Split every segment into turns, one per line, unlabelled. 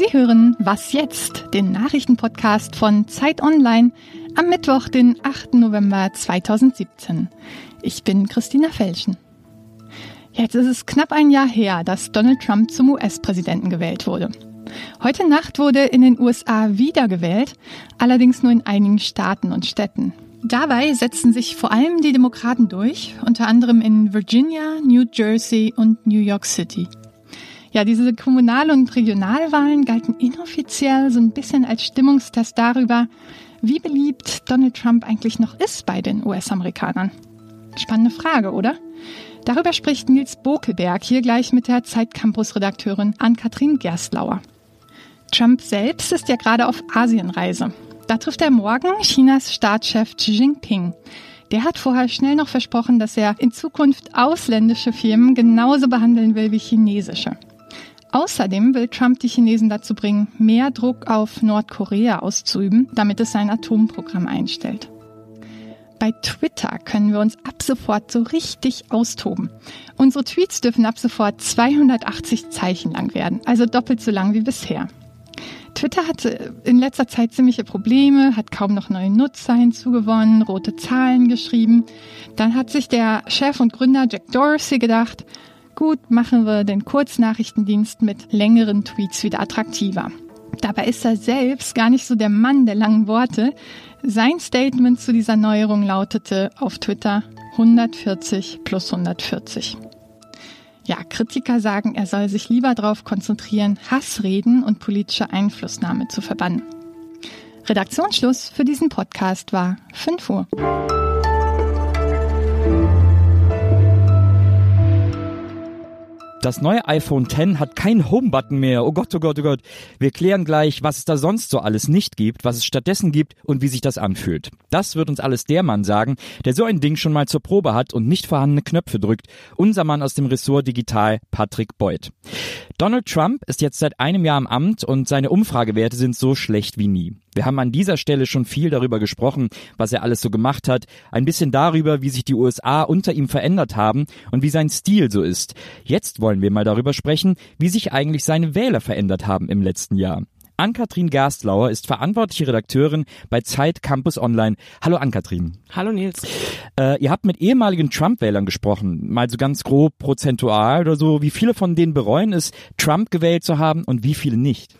Sie hören Was jetzt, den Nachrichtenpodcast von Zeit Online am Mittwoch, den 8. November 2017. Ich bin Christina Felschen. Jetzt ist es knapp ein Jahr her, dass Donald Trump zum US-Präsidenten gewählt wurde. Heute Nacht wurde in den USA wiedergewählt, allerdings nur in einigen Staaten und Städten. Dabei setzten sich vor allem die Demokraten durch, unter anderem in Virginia, New Jersey und New York City. Ja, diese Kommunal- und Regionalwahlen galten inoffiziell so ein bisschen als Stimmungstest darüber, wie beliebt Donald Trump eigentlich noch ist bei den US-Amerikanern. Spannende Frage, oder? Darüber spricht Nils Bokelberg hier gleich mit der Zeit-Campus-Redakteurin Ann-Kathrin Gerstlauer. Trump selbst ist ja gerade auf Asienreise. Da trifft er morgen Chinas Staatschef Xi Jinping. Der hat vorher schnell noch versprochen, dass er in Zukunft ausländische Firmen genauso behandeln will wie chinesische. Außerdem will Trump die Chinesen dazu bringen, mehr Druck auf Nordkorea auszuüben, damit es sein Atomprogramm einstellt. Bei Twitter können wir uns ab sofort so richtig austoben. Unsere Tweets dürfen ab sofort 280 Zeichen lang werden, also doppelt so lang wie bisher. Twitter hatte in letzter Zeit ziemliche Probleme, hat kaum noch neue Nutzer hinzugewonnen, rote Zahlen geschrieben. Dann hat sich der Chef und Gründer Jack Dorsey gedacht, gut, machen wir den Kurznachrichtendienst mit längeren Tweets wieder attraktiver. Dabei ist er selbst gar nicht so der Mann der langen Worte. Sein Statement zu dieser Neuerung lautete auf Twitter 140 plus 140. Ja, Kritiker sagen, er soll sich lieber darauf konzentrieren, Hassreden und politische Einflussnahme zu verbannen. Redaktionsschluss für diesen Podcast war 5 Uhr.
Das neue iPhone X hat keinen Home-Button mehr. Oh Gott, oh Gott, oh Gott. Wir klären gleich, was es da sonst so alles nicht gibt, was es stattdessen gibt und wie sich das anfühlt. Das wird uns alles der Mann sagen, der so ein Ding schon mal zur Probe hat und nicht vorhandene Knöpfe drückt. Unser Mann aus dem Ressort Digital, Patrick Beuth. Donald Trump ist jetzt seit einem Jahr im Amt und seine Umfragewerte sind so schlecht wie nie. Wir haben an dieser Stelle schon viel darüber gesprochen, was er alles so gemacht hat, ein bisschen darüber, wie sich die USA unter ihm verändert haben und wie sein Stil so ist. Jetzt wollen wir mal darüber sprechen, wie sich eigentlich seine Wähler verändert haben im letzten Jahr. Ann-Kathrin Gerstlauer ist verantwortliche Redakteurin bei Zeit Campus Online. Hallo Ann-Kathrin.
Hallo Nils.
Äh, ihr habt mit ehemaligen Trump-Wählern gesprochen, mal so ganz grob prozentual oder so. Wie viele von denen bereuen es, Trump gewählt zu haben und wie viele nicht?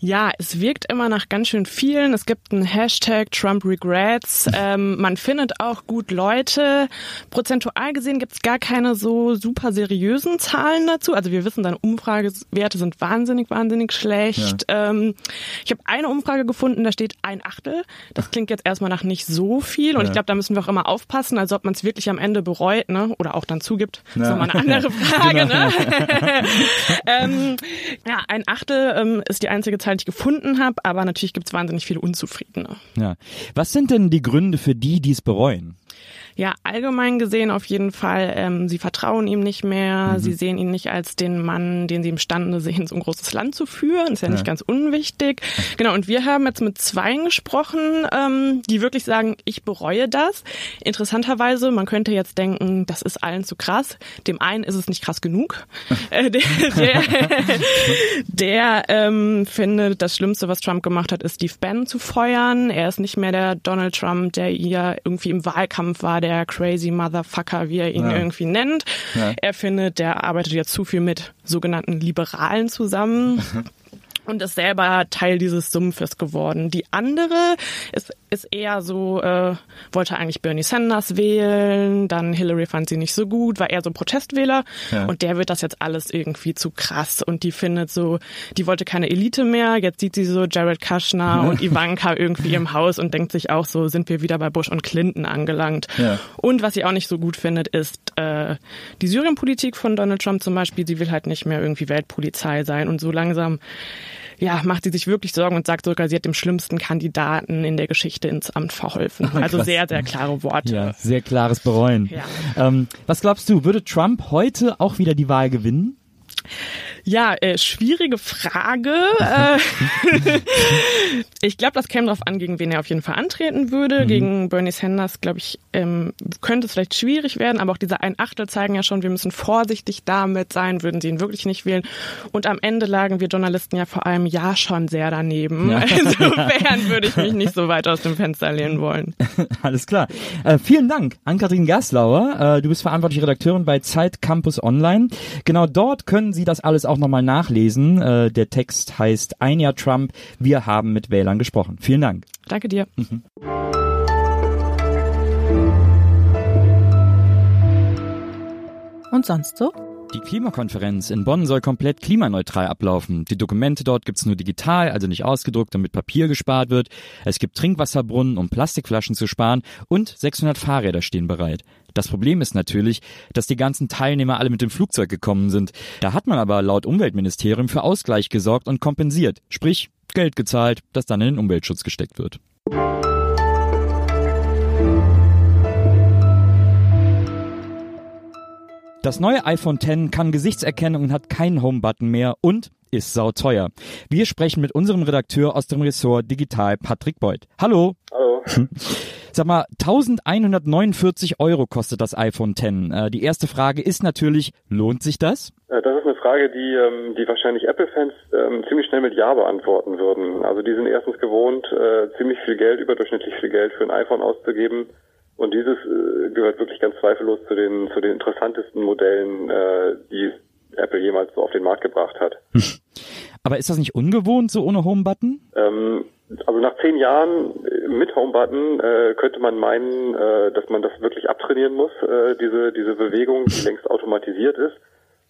Ja, es wirkt immer nach ganz schön vielen. Es gibt einen Hashtag Trump Regrets. Ähm, man findet auch gut Leute. Prozentual gesehen gibt es gar keine so super seriösen Zahlen dazu. Also wir wissen, deine Umfragewerte sind wahnsinnig, wahnsinnig schlecht. Ja. Ähm, ich habe eine Umfrage gefunden, da steht ein Achtel. Das klingt jetzt erstmal nach nicht so viel. Und ja. ich glaube, da müssen wir auch immer aufpassen. Also ob man es wirklich am Ende bereut, ne? Oder auch dann zugibt. Ja. Das ist nochmal eine andere Frage. genau. ne? ähm, ja, ein Achtel ähm, ist die einzige Zahl, Ich gefunden habe, aber natürlich gibt es wahnsinnig viele Unzufriedene.
Ja. Was sind denn die Gründe für die, die es bereuen?
Ja, allgemein gesehen auf jeden Fall. Ähm, sie vertrauen ihm nicht mehr. Mhm. Sie sehen ihn nicht als den Mann, den sie imstande sehen, so ein großes Land zu führen. Ist ja, ja. nicht ganz unwichtig. Genau. Und wir haben jetzt mit Zweien gesprochen, ähm, die wirklich sagen, ich bereue das. Interessanterweise, man könnte jetzt denken, das ist allen zu krass. Dem einen ist es nicht krass genug. Äh, der der, der ähm, findet, das Schlimmste, was Trump gemacht hat, ist Steve Bannon zu feuern. Er ist nicht mehr der Donald Trump, der ihr irgendwie im Wahlkampf war, der crazy Motherfucker, wie er ihn ja. irgendwie nennt. Ja. Er findet, der arbeitet jetzt zu viel mit sogenannten Liberalen zusammen. und ist selber Teil dieses Sumpfes geworden. Die andere ist, ist eher so, äh, wollte eigentlich Bernie Sanders wählen, dann Hillary fand sie nicht so gut, war eher so Protestwähler ja. und der wird das jetzt alles irgendwie zu krass und die findet so, die wollte keine Elite mehr, jetzt sieht sie so Jared Kushner und Ivanka irgendwie im Haus und denkt sich auch so, sind wir wieder bei Bush und Clinton angelangt. Ja. Und was sie auch nicht so gut findet, ist äh, die Syrienpolitik von Donald Trump zum Beispiel, sie will halt nicht mehr irgendwie Weltpolizei sein und so langsam ja, macht sie sich wirklich Sorgen und sagt sogar, sie hat dem schlimmsten Kandidaten in der Geschichte ins Amt verholfen. Oh, also sehr, sehr klare Worte.
Ja, sehr klares Bereuen. Ja. Ähm, was glaubst du, würde Trump heute auch wieder die Wahl gewinnen?
Ja, äh, schwierige Frage. Äh, ich glaube, das käme darauf an, gegen wen er auf jeden Fall antreten würde. Mhm. Gegen Bernie Sanders, glaube ich, ähm, könnte es vielleicht schwierig werden, aber auch diese ein Achtel zeigen ja schon, wir müssen vorsichtig damit sein, würden sie ihn wirklich nicht wählen. Und am Ende lagen wir Journalisten ja vor allem ja schon sehr daneben. Ja. Insofern würde ich mich nicht so weit aus dem Fenster lehnen wollen.
Alles klar. Äh, vielen Dank an Kathrin Gaslauer. Äh, du bist verantwortliche Redakteurin bei Zeit Campus Online. Genau dort können Sie das alles auch nochmal nachlesen. Äh, der Text heißt Ein Jahr Trump, wir haben mit Wählern gesprochen. Vielen Dank.
Danke dir. Mhm.
Und sonst so?
Die Klimakonferenz in Bonn soll komplett klimaneutral ablaufen. Die Dokumente dort gibt's nur digital, also nicht ausgedruckt, damit Papier gespart wird. Es gibt Trinkwasserbrunnen, um Plastikflaschen zu sparen und 600 Fahrräder stehen bereit. Das Problem ist natürlich, dass die ganzen Teilnehmer alle mit dem Flugzeug gekommen sind. Da hat man aber laut Umweltministerium für Ausgleich gesorgt und kompensiert. Sprich, Geld gezahlt, das dann in den Umweltschutz gesteckt wird. Das neue iPhone X kann Gesichtserkennung und hat keinen Home-Button mehr und ist sauteuer. Wir sprechen mit unserem Redakteur aus dem Ressort Digital, Patrick Beuth. Hallo.
Hallo.
Sag mal, 1149 Euro kostet das iPhone X. Äh, die erste Frage ist natürlich, lohnt sich das?
Äh, das ist eine Frage, die, ähm, die wahrscheinlich Apple-Fans ähm, ziemlich schnell mit Ja beantworten würden. Also die sind erstens gewohnt, äh, ziemlich viel Geld, überdurchschnittlich viel Geld für ein iPhone auszugeben. Und dieses äh, gehört wirklich ganz zweifellos zu den, zu den interessantesten Modellen, äh, die Apple jemals so auf den Markt gebracht hat.
Aber ist das nicht ungewohnt, so ohne Home-Button?
Ähm, also nach zehn Jahren äh, mit Home-Button äh, könnte man meinen, äh, dass man das wirklich abtrainieren muss, äh, diese, diese Bewegung, die längst automatisiert ist.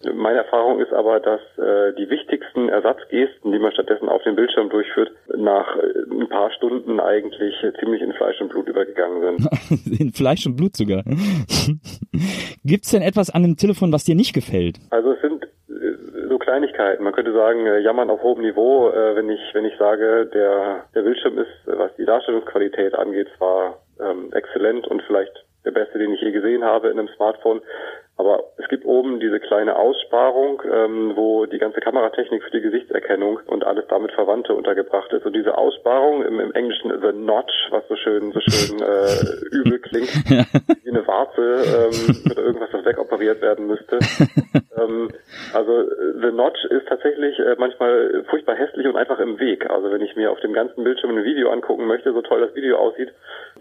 Meine Erfahrung ist aber, dass äh, die wichtigsten Ersatzgesten, die man stattdessen auf dem Bildschirm durchführt, nach äh, ein paar Stunden eigentlich ziemlich in Fleisch und Blut übergegangen
sind. in Fleisch und Blut sogar. Gibt's denn etwas an dem Telefon, was dir nicht gefällt?
Also es sind äh, so Kleinigkeiten. Man könnte sagen, äh, jammern auf hohem Niveau, wenn ich wenn ich sage, der der Bildschirm ist, was die Darstellungsqualität angeht, zwar ähm, exzellent und vielleicht der beste, den ich je gesehen habe in einem Smartphone. Aber gibt oben diese kleine Aussparung, ähm, wo die ganze Kameratechnik für die Gesichtserkennung und alles damit Verwandte untergebracht ist. Und diese Aussparung im, im Englischen the notch, was so schön, so schön äh, übel klingt, wie eine Warze ähm, mit irgendwas, das wegoperiert werden müsste. ähm, also the notch ist tatsächlich äh, manchmal furchtbar hässlich und einfach im Weg. Also wenn ich mir auf dem ganzen Bildschirm ein Video angucken möchte, so toll das Video aussieht,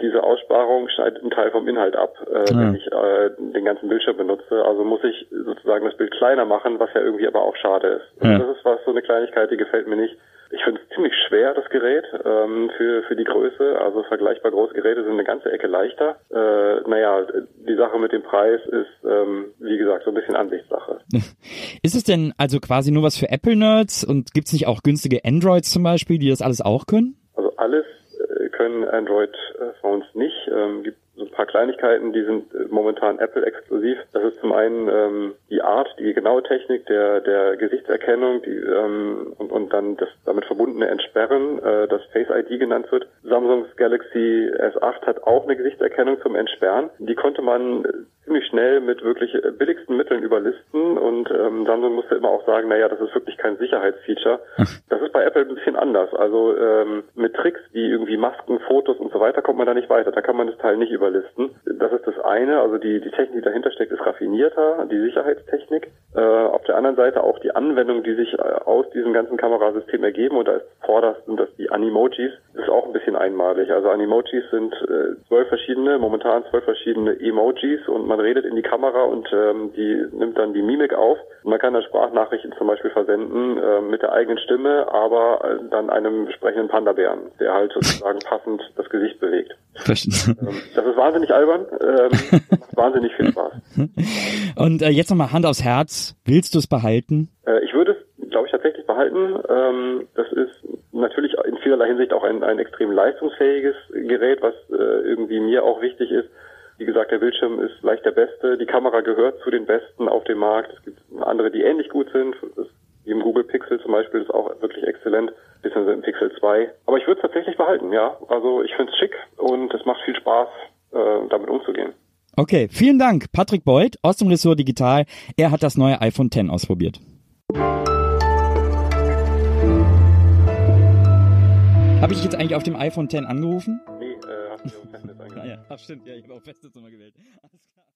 diese Aussparung schneidet einen Teil vom Inhalt ab, äh, ja. wenn ich äh, den ganzen Bildschirm benutze. Also muss ich sozusagen das Bild kleiner machen, was ja irgendwie aber auch schade ist. Ja. Das ist was, so eine Kleinigkeit, die gefällt mir nicht. Ich finde es ziemlich schwer, das Gerät, ähm, für, für die Größe. Also vergleichbar große Geräte sind eine ganze Ecke leichter. Äh, naja, die Sache mit dem Preis ist, ähm, wie gesagt, so ein bisschen Ansichtssache.
Ist es denn also quasi nur was für Apple-Nerds und gibt es nicht auch günstige Androids zum Beispiel, die das alles auch können?
Also alles äh, können Android-Phones nicht. Ähm, gibt so ein paar Kleinigkeiten, die sind äh, momentan Apple exklusiv. Das ist zum einen ähm, die Art, die genaue Technik der der Gesichtserkennung die, ähm, und, und dann das damit verbundene Entsperren, äh, das Face ID genannt wird. Samsungs Galaxy S8 hat auch eine Gesichtserkennung zum Entsperren. Die konnte man ziemlich schnell mit wirklich äh, billigsten Mitteln überlisten und ähm, Samsung musste immer auch sagen, naja, das ist wirklich kein Sicherheitsfeature. Das ist bei Apple ein bisschen anders. Also ähm, mit Tricks wie irgendwie Masken, Fotos und so weiter kommt man da nicht weiter. Da kann man das Teil nicht überlisten. Das ist das eine. Also die, die Technik, die dahinter steckt, ist raffinierter, die Sicherheitstechnik. Äh, auf der anderen Seite auch die Anwendung, die sich äh, aus diesem ganzen Kamerasystem ergeben. Und da ist vorderst sind das die Animojis. Das ist auch ein bisschen einmalig. Also Animojis sind äh, zwölf verschiedene, momentan zwölf verschiedene Emojis und man redet in die Kamera und ähm, die nimmt dann die Mimik auf. Man kann dann Sprachnachrichten zum Beispiel versenden äh, mit der eigenen Stimme, aber äh, dann einem sprechenden Panda-Bären, der halt sozusagen passend das Gesicht bewegt. ähm, das ist wahnsinnig albern, ähm, macht wahnsinnig viel Spaß.
Und äh, jetzt nochmal Hand aufs Herz, willst du es behalten?
Äh, ich würde es, glaube ich, tatsächlich behalten. Ähm, das ist natürlich in vielerlei Hinsicht auch ein, ein extrem leistungsfähiges Gerät, was äh, irgendwie mir auch wichtig ist. Wie gesagt, der Bildschirm ist leicht der beste. Die Kamera gehört zu den besten auf dem Markt. Es gibt andere, die ähnlich gut sind. Das, wie im Google Pixel zum Beispiel ist auch wirklich exzellent, Bisschen im Pixel 2. Aber ich würde es tatsächlich behalten, ja. Also ich finde es schick und es macht viel Spaß, äh, damit umzugehen.
Okay, vielen Dank, Patrick Beuth aus dem Ressort Digital. Er hat das neue iPhone X ausprobiert. Habe ich jetzt eigentlich auf dem iPhone X angerufen?
Hast du auf Festnetz
Ah
angerufen.
ja, stimmt, ja, ich habe auch Festnetz nochmal gewählt. Alles klar.